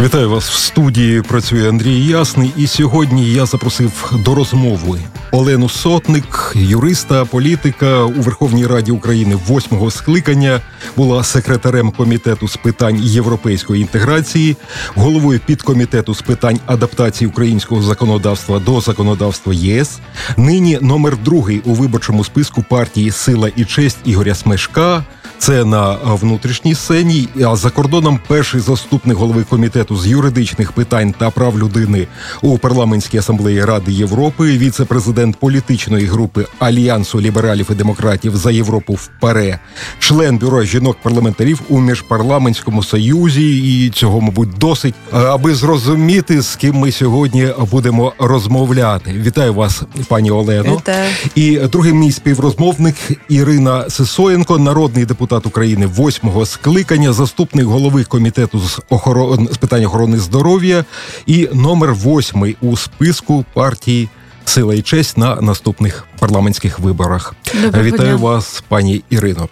Вітаю вас в студії. Працює Андрій Ясний. І сьогодні я запросив до розмови Олену Сотник, юриста, політика у Верховній Раді України восьмого скликання. Була секретарем комітету з питань європейської інтеграції, головою підкомітету з питань адаптації українського законодавства до законодавства ЄС. Нині номер другий у виборчому списку партії Сила і честь Ігоря Смешка. Це на внутрішній сцені. А за кордоном перший заступник голови комітету з юридичних питань та прав людини у парламентській асамблеї Ради Європи, віце-президент політичної групи Альянсу лібералів і демократів за Європу в ПАРЕ, член бюро жінок-парламентарів у міжпарламентському союзі. І цього, мабуть, досить, аби зрозуміти, з ким ми сьогодні будемо розмовляти. Вітаю вас, пані Олено. Вітаю. І другий мій співрозмовник Ірина Сисоєнко, народний депутат України восьмого скликання, заступник голови комітету з охорон з питань охорони здоров'я і номер восьмий у списку партії. Сила і честь на наступних парламентських виборах. Доброго Вітаю дня. вас, пані Ірино.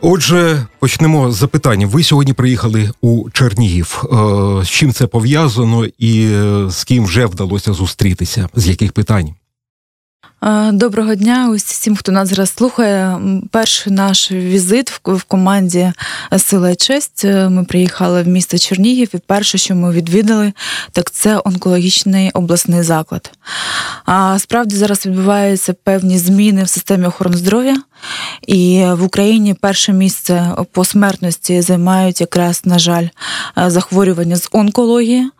Отже, почнемо з запитання. Ви сьогодні приїхали у Чернігів. Е, З чим це пов'язано і е, з ким вже вдалося зустрітися? З яких питань? Е, Доброго дня усім, хто нас зараз слухає. Перший наш візит в команді Сила честь. Е, Ми приїхали в місто Чернігів, і перше, що ми відвідали, так це онкологічний обласний заклад. А справді зараз відбуваються певні зміни в системі охорони здоров'я, і в Україні перше місце по смертності займають якраз, на жаль, е, захворювання з онкології.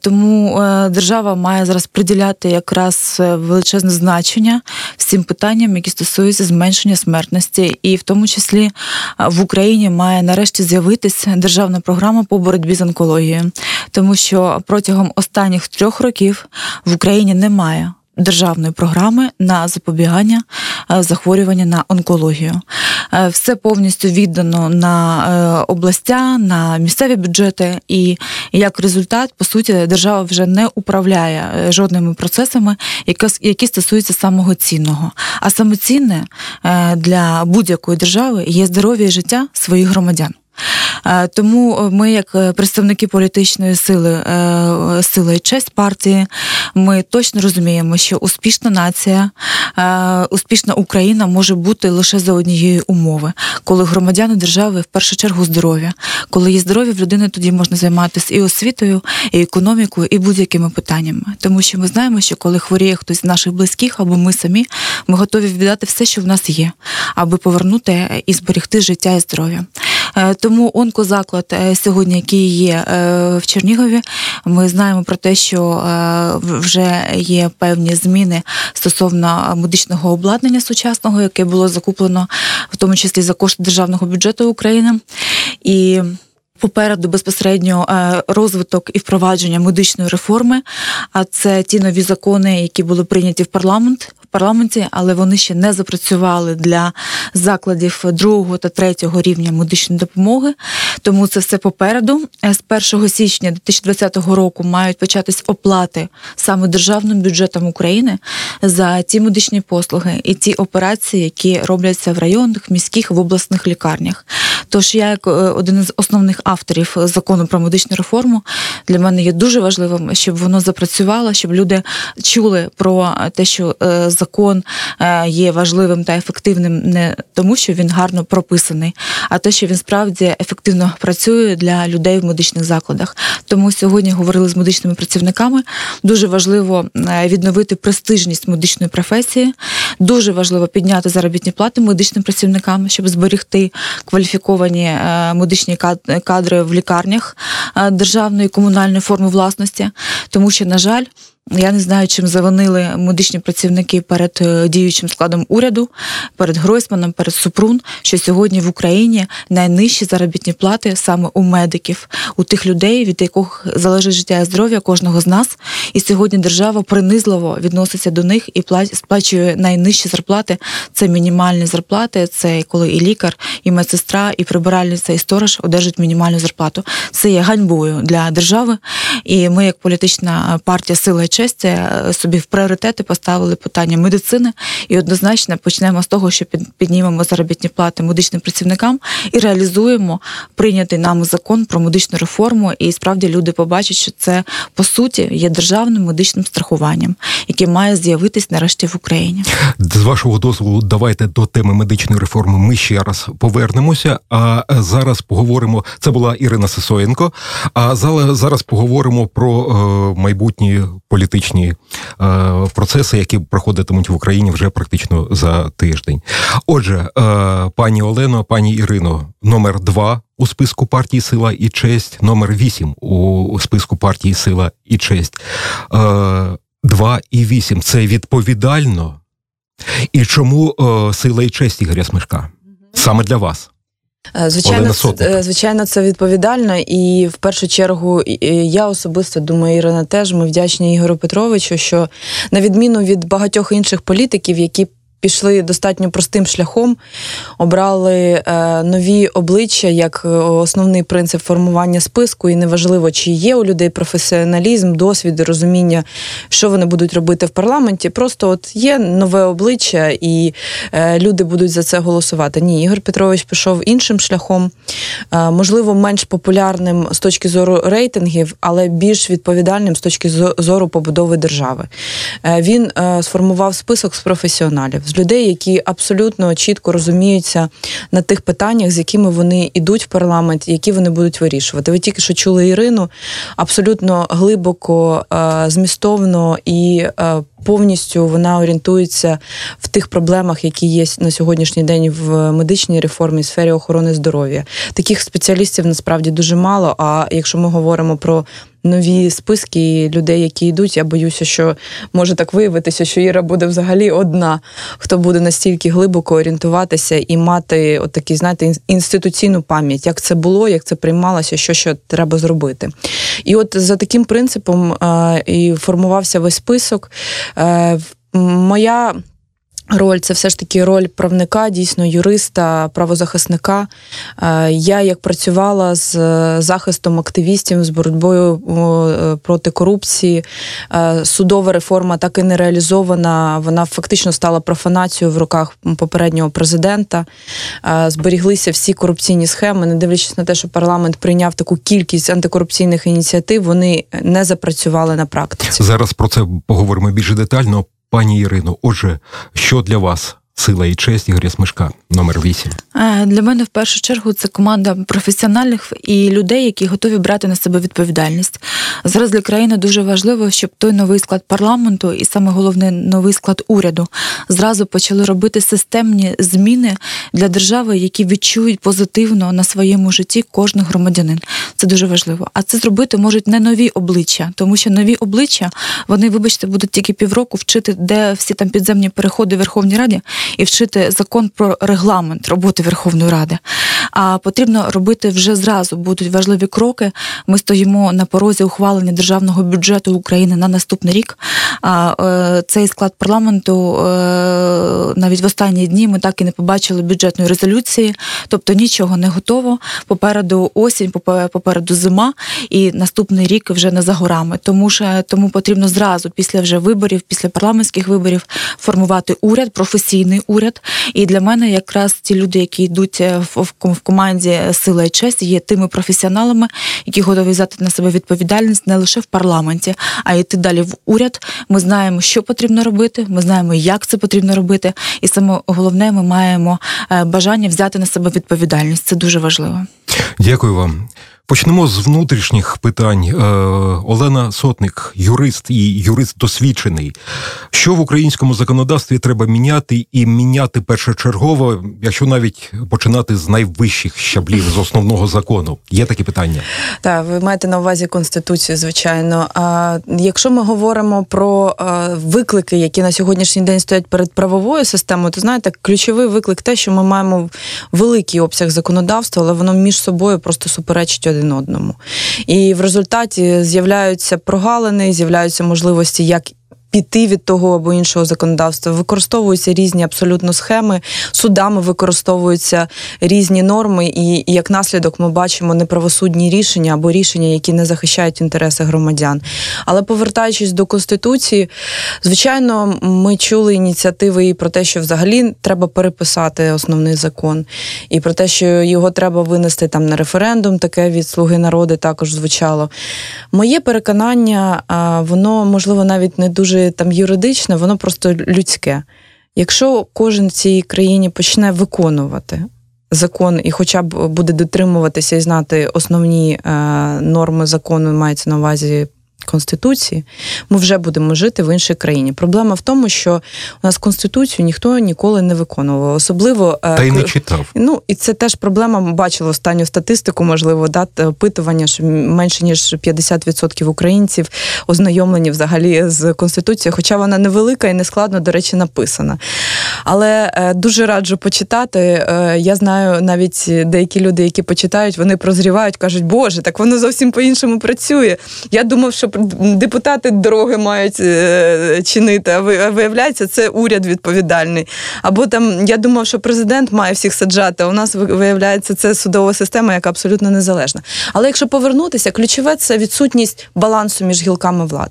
Тому е, держава має зараз приділяти якраз е, величезне значення всім питанням, які стосуються зменшення смертності, і в тому числі е, в Україні має нарешті з'явитися державна програма по боротьбі з онкологією, тому що протягом останніх трьох років в Україні немає. Державної програми на запобігання е, захворювання на онкологію. Е, Все повністю віддано на е, областя, на місцеві бюджети, і як результат, по суті, держава вже не управляє жодними процесами, які, стосуються самого цінного. А саме цінне е, для будь-якої держави є здоров'я і життя своїх громадян. Е, Тому ми, як е, представники політичної сили, е, сила і честь партії, ми точно розуміємо, що успішна нація, е, успішна Україна може бути лише за однієї умови, коли громадяни держави в першу чергу здоров'я. Коли є здоров'я в людини, тоді можна займатися і освітою, і економікою, і будь-якими питаннями. Тому що ми знаємо, що коли хворіє хтось з наших близьких або ми самі, ми готові віддати все, що в нас є, аби повернути і зберегти життя і здоров'я. Е, Тому онкозаклад е, сьогодні, який є е, в Чернігові, ми знаємо про те, що вже є певні зміни стосовно медичного обладнання сучасного, яке було закуплено, в тому числі за кошти державного бюджету України. І Попереду безпосередньо розвиток і впровадження медичної реформи, а це ті нові закони, які були прийняті в парламент парламенті, але вони ще не запрацювали для закладів другого та третього рівня медичної допомоги. Тому це все попереду. Е, З 1 січня 2020 року мають початись оплати саме державним бюджетом України за ті медичні послуги і ті операції, які робляться в районних, міських в обласних лікарнях. Тож я, як е, один із основних авторів закону про медичну реформу, для мене є дуже важливим, щоб воно запрацювало, щоб люди чули про те, що е, закон е, є важливим та ефективним не тому, що він гарно прописаний, а те, що він справді ефективно працює для людей в медичних закладах. Тому сьогодні говорили з медичними працівниками. Дуже важливо е, відновити престижність медичної професії. Дуже важливо підняти заробітні плати медичним працівникам, щоб зберегти кваліфіковані е, медичні кад- кадри в лікарнях державної і комунальної форми власності, тому що, на жаль, я не знаю, чим завинили медичні працівники перед е, діючим складом уряду, перед Гройсманом, перед Супрун, що сьогодні в Україні найнижчі заробітні плати саме у медиків, у тих людей, від яких залежить життя і здоров'я кожного з нас. І сьогодні держава принизливо відноситься до них і сплачує найнижчі зарплати. Це мінімальні зарплати, це коли і лікар, і медсестра, і прибиральниця, і сторож одержать мінімальну зарплату. Це є ганьбою для держави. І ми, як політична партія Сила і е, собі в пріоритети поставили питання медицини і однозначно почнемо з того, що піднімемо заробітні плати медичним працівникам і реалізуємо прийнятий нами закон про медичну реформу. І справді люди побачать, що це по суті є державним медичним страхуванням, яке має з'явитись нарешті в Україні. З вашого дозволу, давайте до теми медичної реформи. Ми ще раз повернемося. А зараз поговоримо. Це була Ірина Сисоєнко. А зараз поговоримо про е, майбутні політичні е, процеси, які проходитимуть в Україні вже практично за тиждень. Отже, е, пані Олено, пані Ірино, номер два у списку партії Сила і честь, номер вісім у списку партії Сила і честь. Два і вісім це відповідально. І чому сила і честь Ігоря Смешка? Саме для вас. Е, звичайно, це, звичайно, це відповідально, і в першу чергу я особисто думаю, Ірина теж ми вдячні Ігорю Петровичу, що на відміну від багатьох інших політиків, які пішли достатньо простим шляхом, обрали е, нові обличчя як е, основний принцип формування списку, і неважливо, чи є у людей професіоналізм, досвід, розуміння, що вони будуть робити в парламенті. Просто от є нове обличчя, і е, люди будуть за це голосувати. Ні, Ігор Петрович пішов іншим шляхом, можливо, менш популярним з точки зору рейтингів, але більш відповідальним з точки зору побудови держави. Він сформував список з професіоналів людей, які абсолютно чітко розуміються на тих питаннях, з якими вони йдуть в парламент, які вони будуть вирішувати. Ви тільки що чули Ірину абсолютно глибоко, е, змістовно і е, повністю вона орієнтується в тих проблемах, які є на сьогоднішній день в медичній реформі в сфері охорони здоров'я. Таких спеціалістів насправді дуже мало. А якщо ми говоримо про нові списки людей, які йдуть. Я боюся, що може так виявитися, що Іра буде взагалі одна, хто буде настільки глибоко орієнтуватися і мати от знаєте, інституційну пам'ять, як це було, як це приймалося, що що треба зробити. І от за таким принципом е, і формувався весь список. Е, моя Роль це все ж таки роль правника, дійсно юриста, правозахисника. Е, я як працювала з захистом активістів з боротьбою е, проти корупції, е, судова реформа так і не реалізована. Вона фактично стала профанацією в руках попереднього президента. Зберіглися всі корупційні схеми, не дивлячись на те, що парламент прийняв таку кількість антикорупційних ініціатив, вони не запрацювали на практиці. Зараз про це поговоримо більш детально. Пані Ірино, отже, що для вас Сила і честь Ігоря Смишка, номер 8. Е, для мене в першу чергу це команда професіоналів і людей, які готові брати на себе відповідальність. Зараз для країни дуже важливо, щоб той новий склад парламенту і саме головне новий склад уряду зразу почали робити системні зміни для держави, які відчують позитивно на своєму житті кожен громадянин. Це дуже важливо. А це зробити можуть не нові обличчя, тому що нові обличчя вони, вибачте, будуть тільки півроку вчити, де всі там підземні переходи в Верховній Раді і вчити закон про регламент роботи Верховної Ради. А потрібно робити вже зразу. Будуть важливі кроки. Ми стоїмо на порозі ухвалення державного бюджету України на наступний рік. А е, цей склад парламенту е, навіть в останні дні ми так і не побачили бюджетної резолюції, тобто нічого не готово. Попереду осінь, попереду зима, і наступний рік вже не за горами. Тому що тому потрібно зразу після вже виборів, після парламентських виборів формувати уряд професійний уряд. І для мене якраз ті люди, які йдуть е, в команді Сила і честь, є тими професіоналами, які готові взяти на себе відповідальність не лише в парламенті, а йти далі в уряд. Ми знаємо, що потрібно робити. Ми знаємо, як це потрібно робити. І саме головне, ми маємо е, бажання взяти на себе відповідальність. Це дуже важливо. Дякую вам. Почнемо з внутрішніх питань. Е, Олена Сотник, юрист і юрист досвідчений. Що в українському законодавстві треба міняти і міняти першочергово, якщо навіть починати з найвищих щаблів з основного закону? Є такі питання? Так, ви маєте на увазі конституцію, звичайно. А якщо ми говоримо про виклики, які на сьогоднішній день стоять перед правовою системою, то знаєте, ключовий виклик те, що ми маємо великий обсяг законодавства, але воно між собою просто суперечить один одному. І в результаті з'являються прогалини, з'являються можливості як піти від того або іншого законодавства. Використовуються різні абсолютно схеми, судами використовуються різні норми, і як наслідок ми бачимо неправосудні рішення або рішення, які не захищають інтереси громадян. Але повертаючись до конституції, звичайно, ми чули ініціативи і про те, що взагалі треба переписати основний закон, і про те, що його треба винести там на референдум, таке від слуги народу також звучало. Моє переконання, воно можливо навіть не дуже там юридичне, воно просто людське. Якщо кожен в цій країні почне виконувати закон і, хоча б буде дотримуватися і знати основні е, норми закону, мається на увазі Конституції, ми вже будемо жити в іншій країні. Проблема в тому, що у нас конституцію ніхто ніколи не виконував. Особливо е, та й не читав. Ну і це теж проблема. Ми бачили останню статистику, можливо, дати опитування, що менше ніж 50% українців ознайомлені взагалі з конституцією, хоча вона невелика і нескладно, до речі, написана. Але е, дуже раджу почитати. Е, я знаю навіть деякі люди, які почитають, вони прозрівають, кажуть, Боже, так воно зовсім по-іншому працює. Я думав, що депутати дороги мають е, чинити, а виявляється, це уряд відповідальний. Або там я думав, що президент має всіх саджати. а У нас виявляється це судова система, яка абсолютно незалежна. Але якщо повернутися, ключове це відсутність балансу між гілками влад.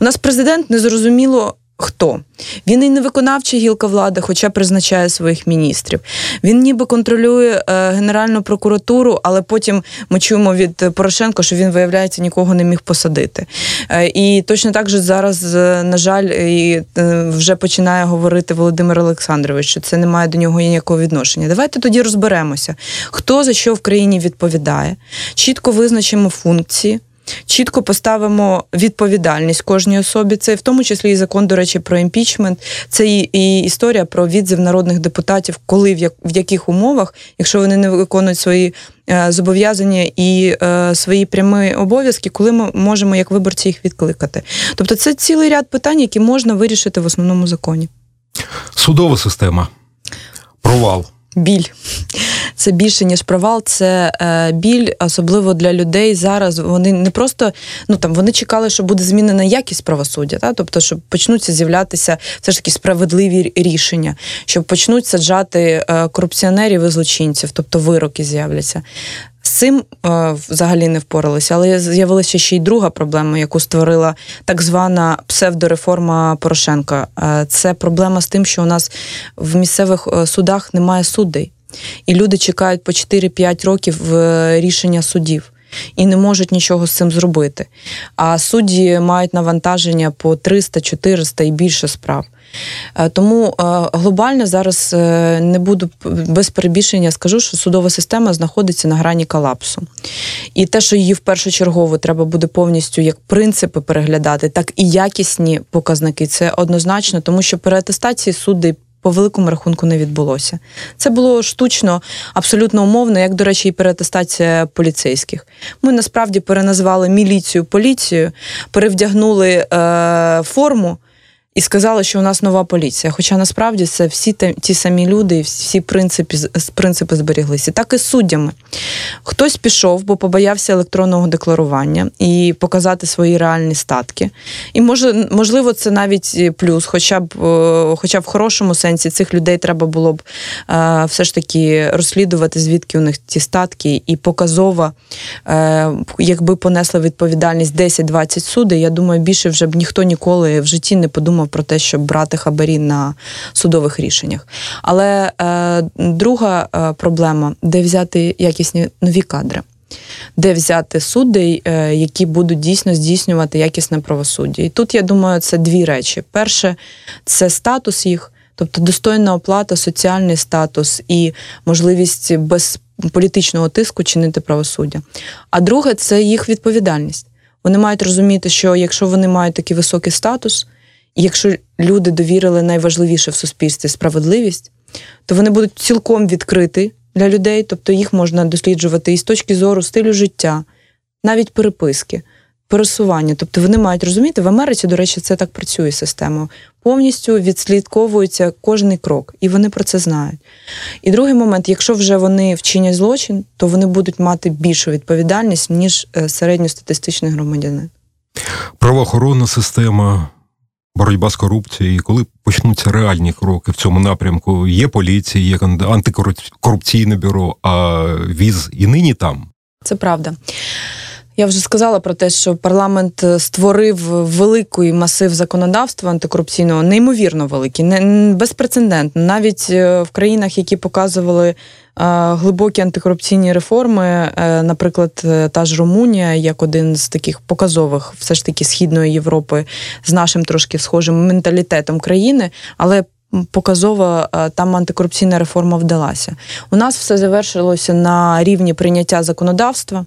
У нас президент незрозуміло хто. Він і не виконавча гілка влади, хоча призначає своїх міністрів. Він ніби контролює е, Генеральну прокуратуру, але потім ми чуємо від Порошенка, що він, виявляється, нікого не міг посадити. Е, і точно так же зараз, е, на жаль, і вже починає говорити Володимир Олександрович, що це не має до нього ніякого відношення. Давайте тоді розберемося, хто за що в країні відповідає, чітко визначимо функції. Чітко поставимо відповідальність кожній особі. Це в тому числі і закон, до речі, про імпічмент. Це і, і історія про відзив народних депутатів, коли в, як, в яких умовах, якщо вони не виконують свої е, зобов'язання і е, свої прямі обов'язки, коли ми можемо як виборці їх відкликати. Тобто, це цілий ряд питань, які можна вирішити в основному законі. Судова система, провал біль. Це більше ніж провал, це е, біль, особливо для людей зараз. Вони не просто ну там вони чекали, що буде змінена якість правосуддя, та тобто, щоб почнуться з'являтися все ж таки справедливі рішення, щоб почнуть саджати е, корупціонерів і злочинців, тобто вироки з'являться. З цим е, взагалі не впоралися, але з'явилася ще й друга проблема, яку створила так звана псевдореформа Порошенка. Е, це проблема з тим, що у нас в місцевих е, судах немає судей, і люди чекають по 4-5 років рішення судів. І не можуть нічого з цим зробити. А судді мають навантаження по 300, 400 і більше справ. Е, тому е, глобально зараз е, не буду без перебільшення, скажу, що судова система знаходиться на грані колапсу. І те, що її в першочергово треба буде повністю як принципи переглядати, так і якісні показники. Це однозначно, тому що переатестації суди. По великому рахунку не відбулося. Це було штучно, абсолютно умовно, як, до речі, і переатестація поліцейських. Ми насправді переназвали міліцію поліцією, перевдягнули е, форму і сказали, що у нас нова поліція. Хоча насправді це всі ті самі люди, і всі принципи принципи зберіглися. Так і з суддями. Хтось пішов, бо побоявся електронного декларування і показати свої реальні статки. І може, можливо, це навіть плюс, хоча б хоча б в хорошому сенсі цих людей треба було б е, все ж таки розслідувати, звідки у них ті статки, і показово, е, якби понесли відповідальність 10-20 судей, я думаю, більше вже б ніхто ніколи в житті не подумав про те, щоб брати хабарі на судових рішеннях. Але е, друга е, проблема де взяти якісні нові кадри. Де взяти суддей, які будуть дійсно здійснювати якісне правосуддя. І тут я думаю, це дві речі: перше, це статус їх, тобто достойна оплата, соціальний статус і можливість без політичного тиску чинити правосуддя. А друге, це їх відповідальність. Вони мають розуміти, що якщо вони мають такий високий статус, якщо люди довірили найважливіше в суспільстві справедливість, то вони будуть цілком відкриті для людей, тобто їх можна досліджувати і з точки зору стилю життя, навіть переписки, пересування. Тобто вони мають розуміти, в Америці, до речі, це так працює система. Повністю відслідковується кожний крок, і вони про це знають. І другий момент, якщо вже вони вчинять злочин, то вони будуть мати більшу відповідальність, ніж е, середньостатистичний громадянин. Правоохоронна система боротьба з корупцією, коли почнуться реальні кроки в цьому напрямку? Є поліція, є антикорупційне бюро, а віз і нині там. Це правда. Я вже сказала про те, що парламент е, створив великий масив законодавства антикорупційного, неймовірно великий, безпрецедентно. Навіть е, в країнах, які показували глибокі антикорупційні реформи, е, наприклад, та ж Румунія, як один з таких показових, все ж таки східної Європи, з нашим трошки схожим менталітетом країни, але показово е, там антикорупційна реформа вдалася. У нас все завершилося на рівні прийняття законодавства,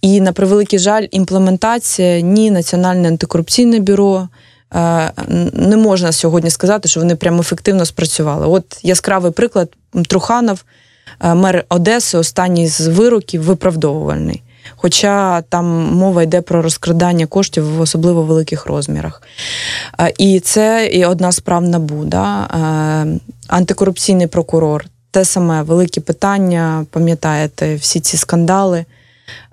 і на превеликий жаль, імплементація ні Національне антикорупційне бюро. Е, не можна сьогодні сказати, що вони прямо ефективно спрацювали. От яскравий приклад Труханов, е, мер Одеси, останній з вироків виправдовувальний хоча там мова йде про розкрадання коштів в особливо великих розмірах. І це і одна справ НАБУ, да? антикорупційний прокурор. Те саме великі питання, пам'ятаєте, всі ці скандали.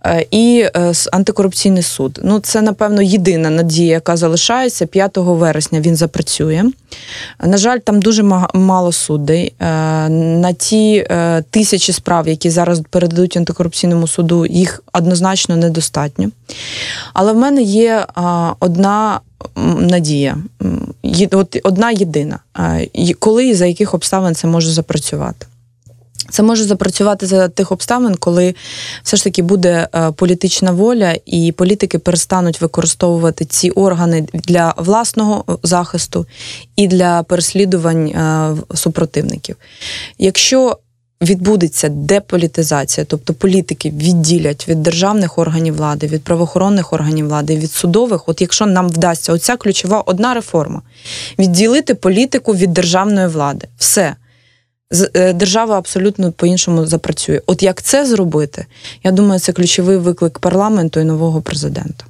Е, і е, антикорупційний суд. Ну, це, напевно, єдина надія, яка залишається. 5 вересня він запрацює. На жаль, там дуже мало судей. Е, на ті тисячі справ, які зараз передадуть антикорупційному суду, їх однозначно недостатньо. Але в мене є одна надія, от одна єдина, коли і за яких обставин це може запрацювати. Це може запрацювати за тих обставин, коли все ж таки буде е, політична воля, і політики перестануть використовувати ці органи для власного захисту і для переслідувань е, супротивників. Якщо відбудеться деполітизація, тобто політики відділять від державних органів влади, від правоохоронних органів влади, від судових, от якщо нам вдасться оця ключова одна реформа відділити політику від державної влади, все. Е, держава абсолютно по-іншому запрацює. От як це зробити, я думаю, це ключовий виклик парламенту і нового президента.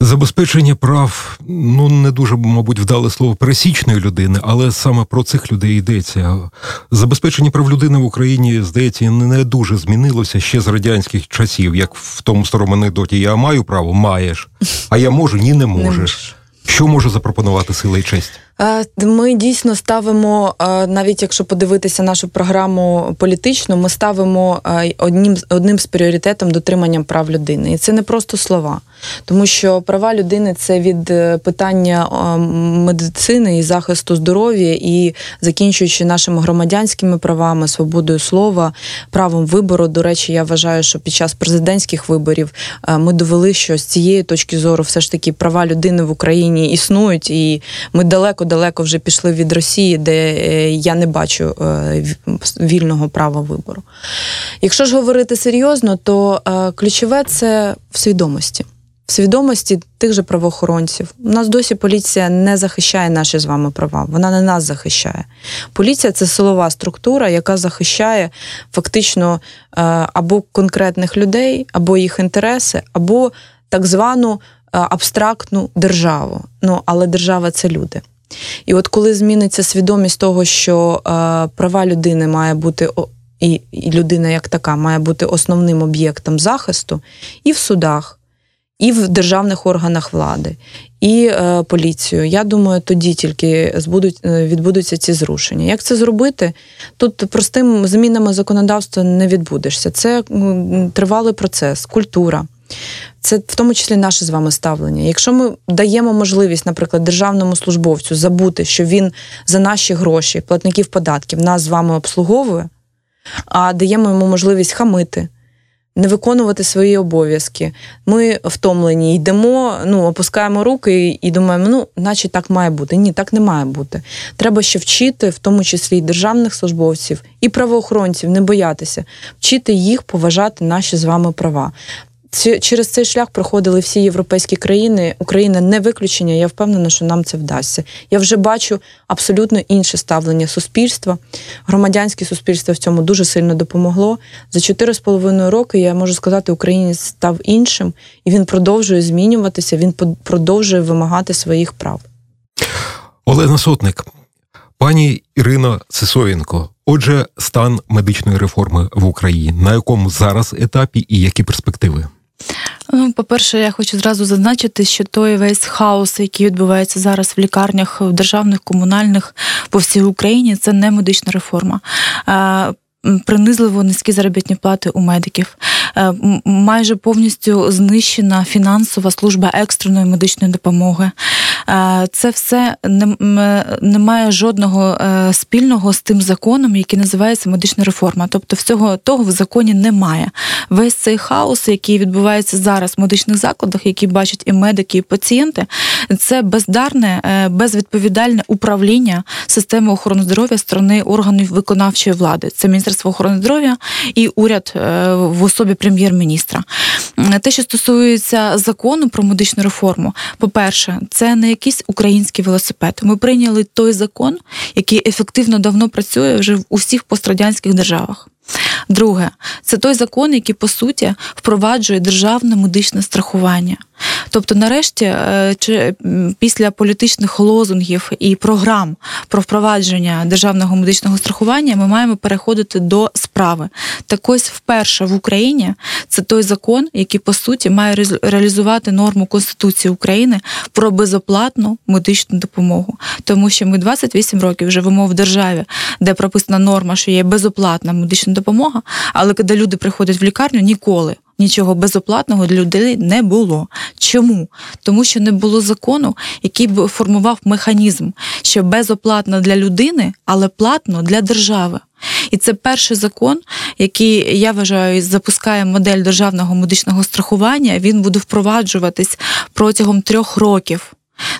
Забезпечення прав, ну не дуже, мабуть, вдале слово пересічної людини, але саме про цих людей йдеться. Забезпечення прав людини в Україні, здається, не дуже змінилося ще з радянських часів, як в тому старому анекдоті Я маю право, маєш, а я можу, ні, не можеш. Що може запропонувати сила і честь? Е, ми дійсно ставимо, е, навіть якщо подивитися нашу програму політичну, ми ставимо е, одним одним з пріоритетом дотриманням прав людини. І це не просто слова, тому що права людини це від питання медицини і захисту здоров'я, і закінчуючи нашими громадянськими правами, свободою слова, правом вибору. До речі, я вважаю, що під час президентських виборів ми довели, що з цієї точки зору все ж таки права людини в Україні існують, і ми далеко далеко вже пішли від Росії, де е, я не бачу е, вільного права вибору. Якщо ж говорити серйозно, то е, ключове це в свідомості. В свідомості тих же правоохоронців. У нас досі поліція не захищає наші з вами права, вона не нас захищає. Поліція це силова структура, яка захищає фактично або конкретних людей, або їх інтереси, або так звану абстрактну державу. Ну, але держава це люди. І от коли зміниться свідомість того, що е, права людини має бути і, людина як така має бути основним об'єктом захисту і в судах, і в державних органах влади, і е, поліцію. Я думаю, тоді тільки збудуть, е, відбудуться ці зрушення. Як це зробити? Тут простим змінами законодавства не відбудешся. Це тривалий процес, культура. Це в тому числі наше з вами ставлення. Якщо ми даємо можливість, наприклад, державному службовцю забути, що він за наші гроші, платників податків, нас з вами обслуговує, а даємо йому можливість хамити, не виконувати свої обов'язки. Ми втомлені, йдемо, ну, опускаємо руки і думаємо, ну, наче так має бути. Ні, так не має бути. Треба ще вчити, в тому числі і державних службовців, і правоохоронців, не боятися, вчити їх поважати наші з вами права через цей шлях проходили всі європейські країни. Україна не виключення. Я впевнена, що нам це вдасться. Я вже бачу абсолютно інше ставлення суспільства. Громадянське суспільство в цьому дуже сильно допомогло. За 4,5 роки я можу сказати, Україні став іншим, і він продовжує змінюватися. Він продовжує вимагати своїх прав. Олена Сотник, пані Ірина Сисоєнко. Отже, стан медичної реформи в Україні на якому зараз етапі і які перспективи? Ну, по-перше, я хочу зразу зазначити, що той весь хаос, який відбувається зараз в лікарнях, в державних, комунальних по всій Україні, це не медична реформа принизливо низькі заробітні плати у медиків. Е, майже повністю знищена фінансова служба екстреної медичної допомоги. Е, це все не має жодного е, спільного з тим законом, який називається медична реформа. Тобто, всього того в законі немає. Весь цей хаос, який відбувається зараз в медичних закладах, які бачать і медики, і пацієнти, це бездарне, безвідповідальне управління системи охорони здоров'я сторони органів виконавчої влади. Це Міністерство охорони здоров'я і уряд е, в особі прем'єр-міністра. Те, що стосується закону про медичну реформу, по-перше, це не якийсь український велосипед. Ми прийняли той закон, який ефективно давно працює вже в усіх пострадянських державах. Друге, це той закон, який по суті впроваджує державне медичне страхування. Тобто, нарешті, е, після політичних лозунгів і програм про впровадження державного медичного страхування ми маємо переходити до справи. Так ось вперше в Україні це той закон, який по суті має реалізувати норму Конституції України про безоплатну медичну допомогу, тому що ми 28 років живемо в державі, де прописана норма, що є безоплатна медична допомога, але коли люди приходять в лікарню, ніколи нічого безоплатного для людей не було. Чому? Тому що не було закону, який б формував механізм, що безоплатно для людини, але платно для держави. І це перший закон, який я вважаю запускає модель державного медичного страхування. Він буде впроваджуватись протягом трьох років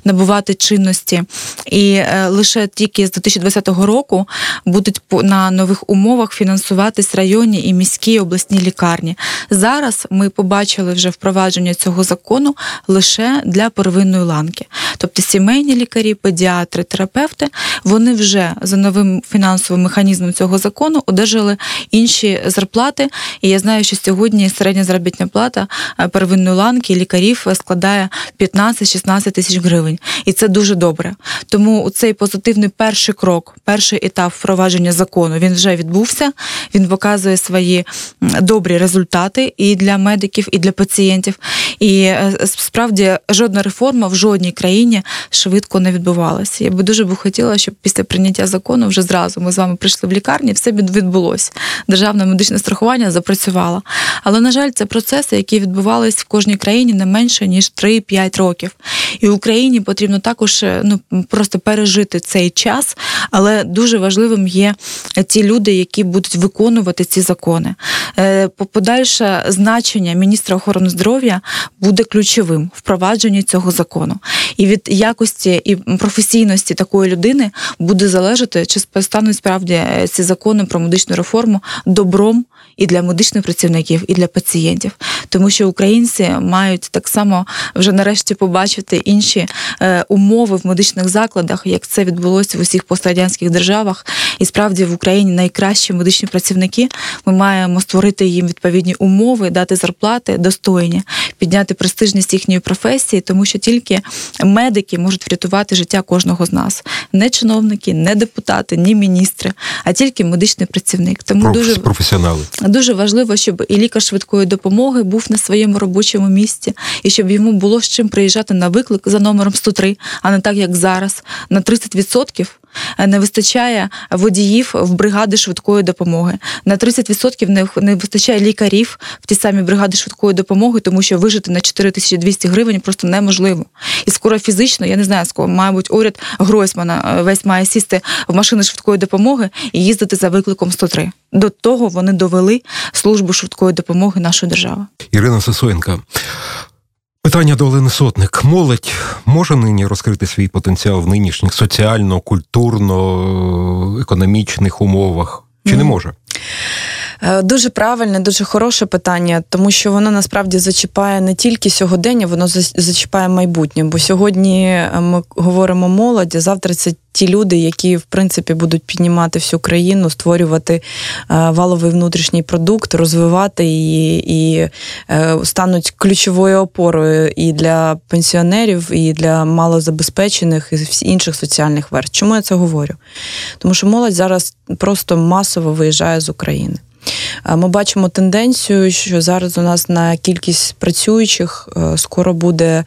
набувати чинності, і е, лише тільки з 2020 року будуть на нових умовах фінансуватись районні і міські обласні лікарні. Зараз ми побачили вже впровадження цього закону лише для первинної ланки, тобто сімейні лікарі, педіатри, терапевти, вони вже за новим фінансовим механізмом цього закону одержали інші зарплати. І я знаю, що сьогодні середня заробітна плата е, первинної ланки лікарів складає 15-16 тисяч гривень гривень, і це дуже добре. Тому цей позитивний перший крок, перший етап впровадження закону він вже відбувся. Він показує свої добрі результати і для медиків, і для пацієнтів. І е, справді жодна реформа в жодній країні швидко не відбувалася. Я би дуже би хотіла, щоб після прийняття закону вже зразу ми з вами прийшли в лікарні, все відбулося. Державне медичне страхування запрацювало. Але на жаль, це процеси, які відбувалися в кожній країні не менше ніж 3-5 років. І Україні потрібно також е, ну просто пережити цей час, але дуже важливим є ті люди, які будуть виконувати ці закони. Е, подальше значення міністра охорони здоров'я буде ключовим в впровадженні цього закону. І від якості і професійності такої людини буде залежати, чи стануть справді е, ці закони про медичну реформу добром і для медичних працівників, і для пацієнтів, тому що українці мають так само вже нарешті побачити інші е, умови в медичних закладах, як це відбулося в усіх пострадянських державах. І справді в Україні найкращі медичні працівники. Ми маємо створити їм відповідні умови, дати зарплати достойні, підняти престижність їхньої професії, тому що тільки медики можуть врятувати життя кожного з нас, не чиновники, не депутати, ні міністри, а тільки медичний працівник. Тому Проф, дуже професіонали. Дуже важливо, щоб і лікар швидкої допомоги був на своєму робочому місці, і щоб йому було з чим приїжджати на виклик за номером 103, а не так як зараз на 30% Е, не вистачає водіїв в бригади швидкої допомоги. На 30% не, не вистачає лікарів в ті самі бригади швидкої допомоги, тому що вижити на 4200 гривень просто неможливо. І скоро фізично, я не знаю, скоро, мабуть, уряд Гройсмана е, весь має сісти в машини швидкої допомоги і їздити за викликом 103. До того вони довели службу швидкої допомоги нашої держави. Ірина Сосоєнка. Питання до Олени Сотник. Молодь може нині розкрити свій потенціал в нинішніх соціально, культурно, економічних умовах? Чи не може? Е, дуже правильне, дуже хороше питання, тому що воно насправді зачіпає не тільки сьогодення, воно зачіпає майбутнє. Бо сьогодні е, ми говоримо молоді, завтра це ті люди, які в принципі будуть піднімати всю країну, створювати е, валовий внутрішній продукт, розвивати її і стануть ключовою опорою і для пенсіонерів, і для малозабезпечених, і інших соціальних верств. Чому я це говорю? Тому що молодь зараз просто масово виїжджає з України. Ми бачимо тенденцію, що зараз у нас на кількість працюючих скоро буде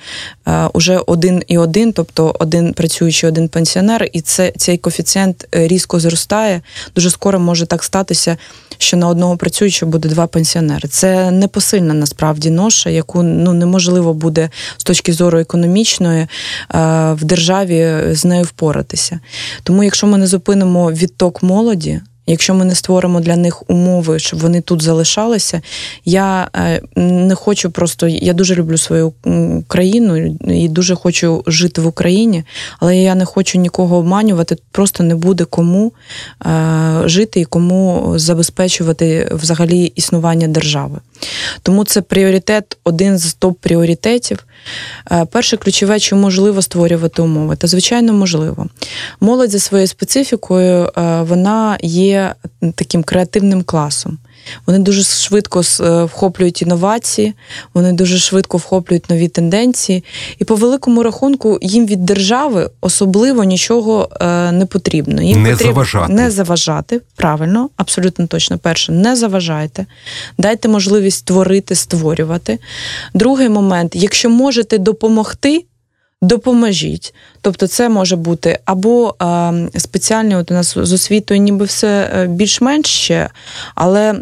уже один і один, тобто один працюючий, один пенсіонер, і це цей коефіцієнт різко зростає. Дуже скоро може так статися, що на одного працюючого буде два пенсіонери. Це непосильна насправді ноша, яку ну неможливо буде з точки зору економічної е, в державі з нею впоратися. Тому, якщо ми не зупинимо відток молоді. Якщо ми не створимо для них умови, щоб вони тут залишалися, я е, не хочу просто. Я дуже люблю свою країну і дуже хочу жити в Україні, але я не хочу нікого обманювати. Просто не буде кому е, жити і кому забезпечувати взагалі існування держави. Тому це пріоритет, один з топ-пріоритетів. Е, перше ключове, чи можливо створювати умови? Та звичайно, можливо. Молодь за своєю специфікою вона є таким креативним класом. Вони дуже швидко е, вхоплюють інновації, вони дуже швидко вхоплюють нові тенденції, і по великому рахунку їм від держави особливо нічого е, не потрібно. Їм не потрібно заважати. не заважати. Правильно, абсолютно точно. Перше, не заважайте, дайте можливість створити, створювати. Другий момент, якщо можете допомогти допоможіть. Тобто, це може бути або е, спеціальні, от у нас з освітою, ніби все е, більш-менш ще, але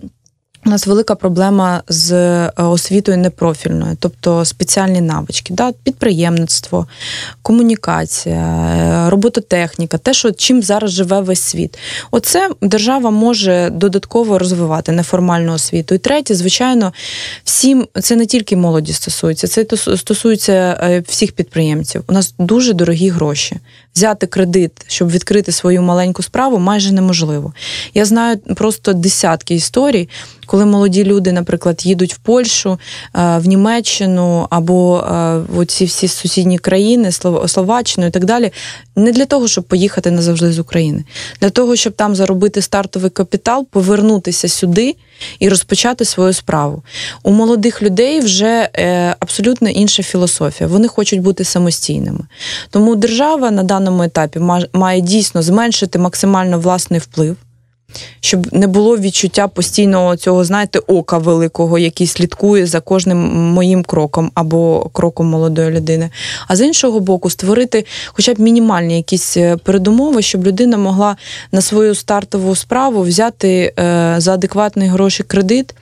у нас велика проблема з е, освітою непрофільною, тобто спеціальні навички, да, підприємництво, комунікація, е, робототехніка, те, що чим зараз живе весь світ. Оце держава може додатково розвивати неформальну освіту. І третє, звичайно, всім це не тільки молоді стосується, це стосується е, всіх підприємців. У нас дуже дорогі гроші. Взяти кредит, щоб відкрити свою маленьку справу, майже неможливо. Я знаю просто десятки історій коли молоді люди, наприклад, їдуть в Польщу, е, в Німеччину або е, в ці всі сусідні країни, Словаччину і так далі, не для того, щоб поїхати назавжди з України, для того, щоб там заробити стартовий капітал, повернутися сюди і розпочати свою справу. У молодих людей вже е, абсолютно інша філософія. Вони хочуть бути самостійними. Тому держава на даному етапі має дійсно зменшити максимально власний вплив щоб не було відчуття постійного цього, знаєте, ока великого, який слідкує за кожним моїм кроком або кроком молодої людини. А з іншого боку, створити хоча б мінімальні якісь е, передумови, щоб людина могла на свою стартову справу взяти е, за адекватний гроші кредит.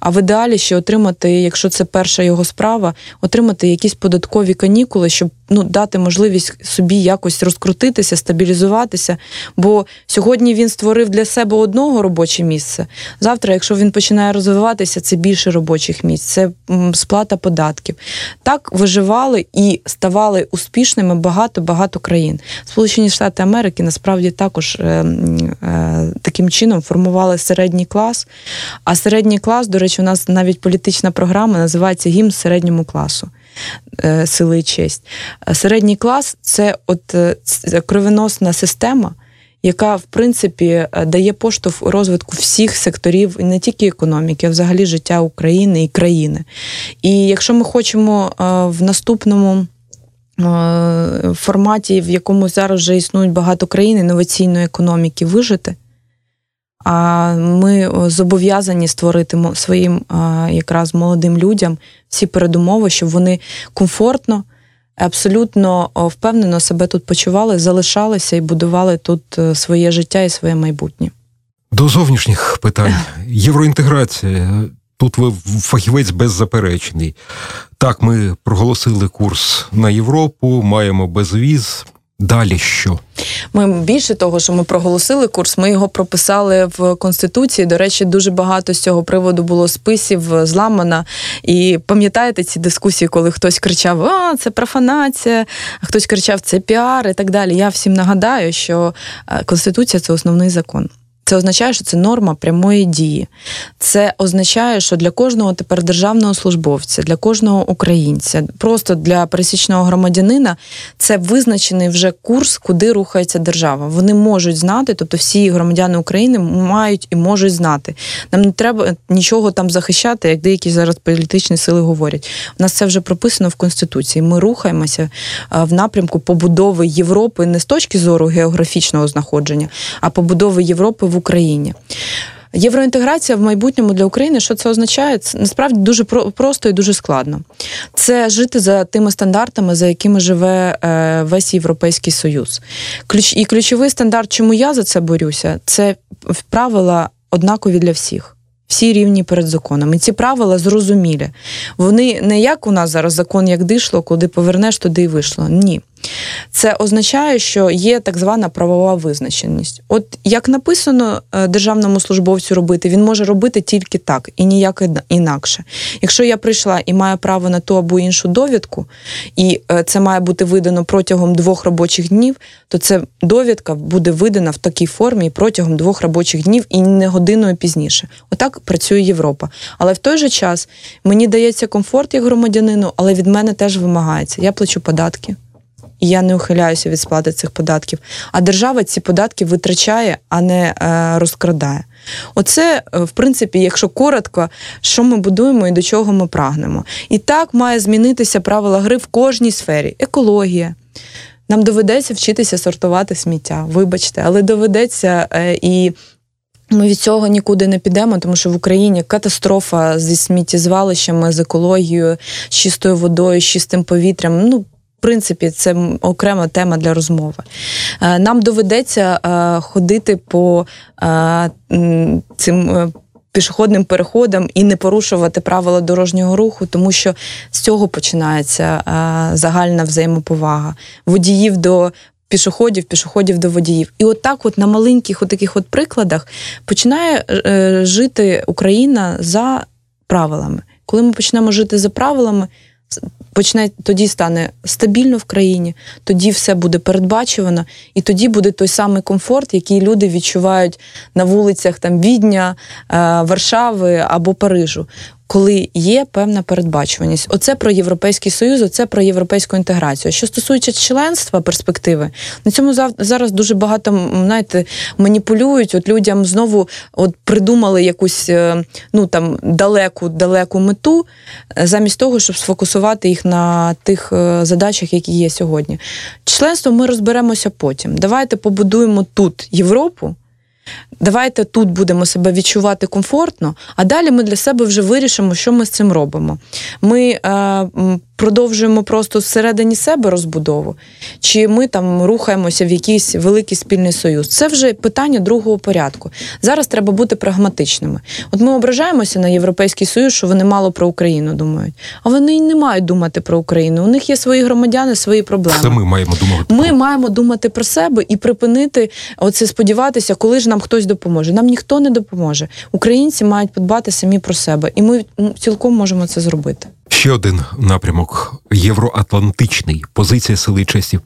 А в ідеалі ще отримати, якщо це перша його справа, отримати якісь податкові канікули, щоб ну, дати можливість собі якось розкрутитися, стабілізуватися. Бо сьогодні він створив для себе одного робоче місце. Завтра, якщо він починає розвиватися, це більше робочих місць, це сплата податків. Так виживали і ставали успішними багато-багато країн. Сполучені Штати Америки насправді також е, е, таким чином формували середній клас. А середній клас, до речі, у нас навіть політична програма називається гімн середньому класу. Е, сили і честь. Середній клас це от е, кровеносна система, яка в принципі е, дає поштовх розвитку всіх секторів, і не тільки економіки, а взагалі життя України і країни. І якщо ми хочемо в наступному. Форматі, в якому зараз вже існують багато країн інноваційної економіки, вижити, ми зобов'язані створити своїм якраз молодим людям всі передумови, щоб вони комфортно, абсолютно впевнено себе тут почували, залишалися і будували тут е, своє життя і своє майбутнє. До зовнішніх питань євроінтеграція. Тут ви фахівець беззаперечний. Так, ми проголосили курс на Європу, маємо безвіз. Далі що? Ми більше того, що ми проголосили курс, ми його прописали в конституції. До речі, дуже багато з цього приводу було списів зламано. І пам'ятаєте ці дискусії, коли хтось кричав: А, це профанація, а хтось кричав, це піар і так далі. Я всім нагадаю, що е, конституція це основний закон. Це означає, що це норма прямої дії. Це означає, що для кожного тепер державного службовця, для кожного українця, просто для пересічного громадянина це визначений вже курс, куди рухається держава. Вони можуть знати, тобто всі громадяни України мають і можуть знати. Нам не треба нічого там захищати, як деякі зараз політичні сили говорять. У нас це вже прописано в конституції. Ми рухаємося в напрямку побудови Європи не з точки зору географічного знаходження, а побудови Європи в Україні. Євроінтеграція в майбутньому для України, що це означає? Це насправді дуже просто і дуже складно. Це жити за тими стандартами, за якими живе е, весь Європейський Союз. Ключ і ключовий стандарт, чому я за це борюся, це правила однакові для всіх. Всі рівні перед законом. І ці правила зрозумілі. Вони не як у нас зараз закон, як дишло, куди повернеш, туди й вийшло. Ні. Це означає, що є так звана правова визначеність. От як написано е, державному службовцю робити, він може робити тільки так і ніяк інакше. Якщо я прийшла і маю право на ту або іншу довідку, і е, це має бути видано протягом двох робочих днів, то ця довідка буде видана в такій формі протягом двох робочих днів і не годиною пізніше. Отак працює Європа. Але в той же час мені дається комфорт як громадянину, але від мене теж вимагається. Я плачу податки і я не ухиляюся від сплати цих податків. А держава ці податки витрачає, а не е, розкрадає. Оце, е, в принципі, якщо коротко, що ми будуємо і до чого ми прагнемо. І так має змінитися правила гри в кожній сфері: екологія. Нам доведеться вчитися сортувати сміття, вибачте, але доведеться е, і. Ми від цього нікуди не підемо, тому що в Україні катастрофа зі сміттєзвалищами, з екологією, з чистою водою, з чистим повітрям. Ну принципі, це окрема тема для розмови. Е, нам доведеться е, ходити по е, цим. Пішохідним переходам і не порушувати правила дорожнього руху, тому що з цього починається загальна взаємоповага водіїв до пішоходів, пішоходів до водіїв. І от от на маленьких от таких от прикладах, починає жити Україна за правилами. Коли ми почнемо жити за правилами, почне тоді стане стабільно в країні, тоді все буде передбачувано, і тоді буде той самий комфорт, який люди відчувають на вулицях там Відня, е, Варшави або Парижу коли є певна передбачуваність. Оце про європейський союз, оце про європейську інтеграцію. Що стосується членства перспективи, на цьому зараз дуже багато знаєте, маніпулюють. От людям знову от придумали якусь е, ну там далеку далеку мету, е, замість того, щоб сфокусувати їх на тих е, задачах, які є сьогодні. Членство ми розберемося потім. Давайте побудуємо тут Європу. Давайте тут будемо себе відчувати комфортно, а далі ми для себе вже вирішимо, що ми з цим робимо. Ми е, продовжуємо просто всередині себе розбудову, чи ми там рухаємося в якийсь великий спільний союз. Це вже питання другого порядку. Зараз треба бути прагматичними. От ми ображаємося на Європейський Союз, що вони мало про Україну думають. А вони й не мають думати про Україну. У них є свої громадяни, свої проблеми. Це ми маємо думати. Ми маємо думати про себе і припинити оце сподіватися, коли ж нам хтось допоможе. Нам ніхто не допоможе. Українці мають подбати самі про себе, і ми цілком можемо це зробити. Ще один напрямок євроатлантичний позиція сили і честі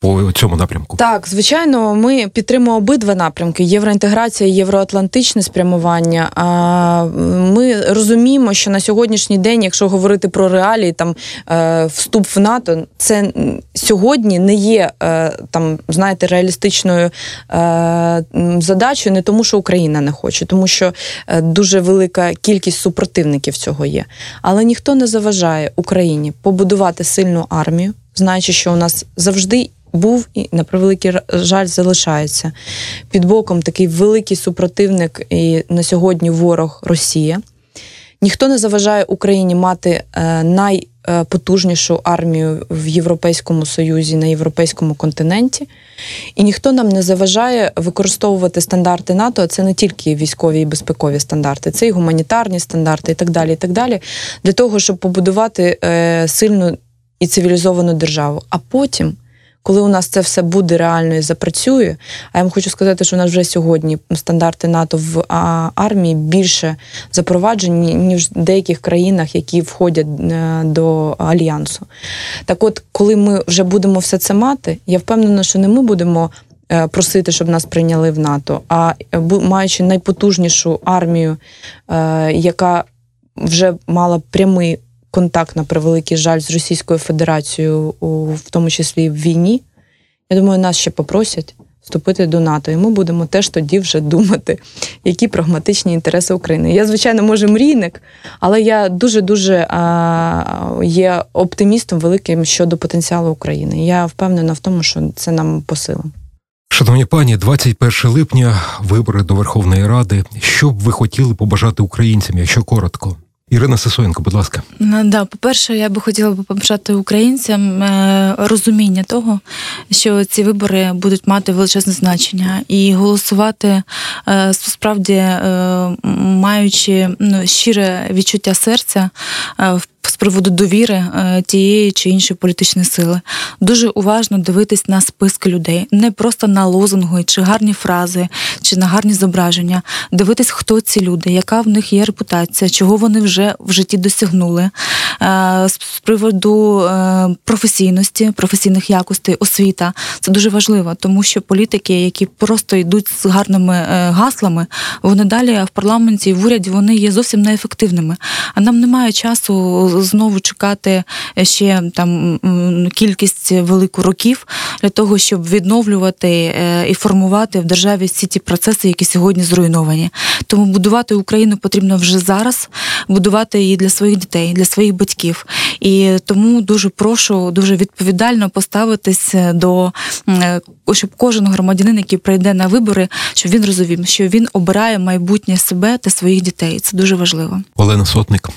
по цьому напрямку. Так, звичайно, ми підтримуємо обидва напрямки: євроінтеграція, євроатлантичне спрямування. А ми розуміємо, що на сьогоднішній день, якщо говорити про реалії, там е, вступ в НАТО, це сьогодні не є е, там, знаєте, реалістичною е, задачею, не тому, що Україна не хоче, тому що дуже велика кількість супротивників цього є. Але ніхто не заважає Україні побудувати сильну армію, знаючи, що у нас завжди був і на превеликий жаль залишається під боком такий великий супротивник і на сьогодні ворог Росія. Ніхто не заважає Україні мати е, найпотужнішу армію в Європейському Союзі на європейському континенті, і ніхто нам не заважає використовувати стандарти НАТО. а Це не тільки військові і безпекові стандарти, це і гуманітарні стандарти, і так далі. і так далі, Для того, щоб побудувати е, сильну і цивілізовану державу. А потім коли у нас це все буде реально і запрацює. А я вам хочу сказати, що у нас вже сьогодні стандарти НАТО в армії більше запроваджені ніж в деяких країнах, які входять е, до альянсу. Так, от, коли ми вже будемо все це мати, я впевнена, що не ми будемо. Е, просити, щоб нас прийняли в НАТО, а е, маючи найпотужнішу армію, яка вже мала прямий контакт на превеликий жаль з Російською Федерацією, у, в тому числі в війні. Я думаю, нас ще попросять вступити до НАТО, і ми будемо теж тоді вже думати, які прагматичні інтереси України. Я, звичайно, може, мрійник, але я дуже дуже а, є оптимістом великим щодо потенціалу України. Я впевнена в тому, що це нам по силам. Шановні пані, 21 липня, вибори до Верховної Ради. Що б ви хотіли побажати українцям, якщо коротко? Ірина Сисоєнко, будь ласка, ну, да, по перше, я би хотіла побажати українцям е, розуміння того, що ці вибори будуть мати величезне значення, і голосувати е, справді е, маючи ну, щире відчуття серця в з приводу довіри е, тієї чи іншої політичної сили. Дуже уважно дивитись на списки людей, не просто на лозунгу, чи гарні фрази, чи на гарні зображення, дивитись, хто ці люди, яка в них є репутація, чого вони вже в житті досягнули. Е, з приводу е, професійності, професійних якостей, освіта це дуже важливо, тому що політики, які просто йдуть з гарними гаслами, вони далі в парламенті і в уряді вони є зовсім неефективними. А нам немає часу знову чекати ще там кількість велику років для того, щоб відновлювати е, і формувати в державі всі ті процеси, які сьогодні зруйновані. Тому будувати Україну потрібно вже зараз, будувати її для своїх дітей, для своїх батьків. І тому дуже прошу дуже відповідально поставитись до е, щоб кожен громадянин, який прийде на вибори, щоб він розумів, що він обирає майбутнє себе та своїх дітей. Це дуже важливо. Олена Сотник.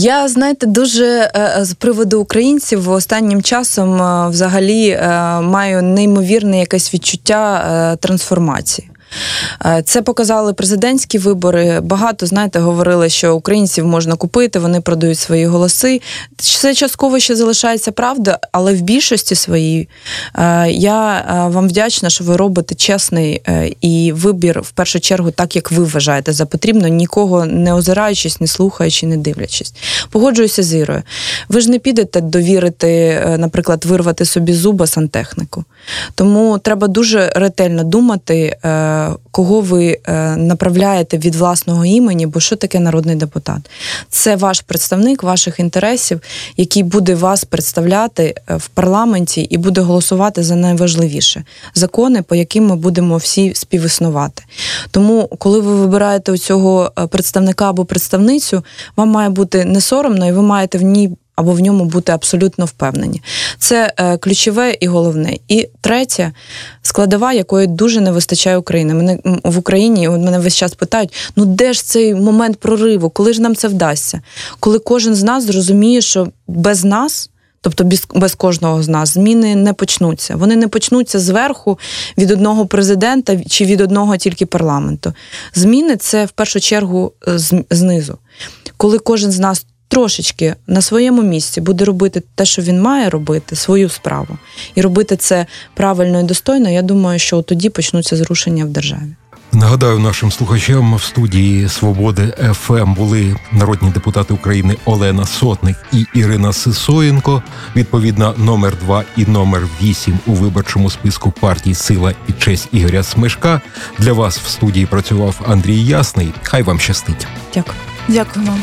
Я знаєте, дуже е, е, з приводу українців останнім часом е, взагалі маю неймовірне якесь відчуття трансформації. Е, це показали президентські вибори. Багато знаєте, говорили, що українців можна купити, вони продають свої голоси. Це частково ще залишається правда, але в більшості своїй е, я е, вам вдячна, що ви робите чесний і вибір в першу чергу, так як ви вважаєте за потрібно, нікого не озираючись, не слухаючи, не дивлячись. Погоджуюся з Ірою. Ви ж не підете довірити, наприклад, вирвати собі зуба сантехніку. Тому треба дуже ретельно думати кого ви е, направляєте від власного імені, бо що таке народний депутат? Це ваш представник ваших інтересів, який буде вас представляти е, в парламенті і буде голосувати за найважливіше закони, по яким ми будемо всі співіснувати. Тому, коли ви вибираєте цього е, представника або представницю, вам має бути не соромно, і ви маєте в ній або в ньому бути абсолютно впевнені. Це е, ключове і головне. І третє складова, якої дуже не вистачає України. Мене в Україні мене весь час питають: ну де ж цей момент прориву, коли ж нам це вдасться? Коли кожен з нас зрозуміє, що без нас. Тобто без, без кожного з нас зміни не почнуться. Вони не почнуться зверху від одного президента чи від одного тільки парламенту. Зміни це в першу чергу е, знизу. Коли кожен з нас трошечки на своєму місці буде робити те, що він має робити, свою справу, і робити це правильно і достойно, я думаю, що тоді почнуться зрушення в державі. Нагадаю нашим слухачам в студії Свободи ФМ були народні депутати України Олена Сотник і Ірина Сисоєнко. Відповідно, номер 2 і номер 8 у виборчому списку партій Сила і честь Ігоря Смешка. Для вас в студії працював Андрій Ясний. Хай вам щастить. Дякую. Дякую вам.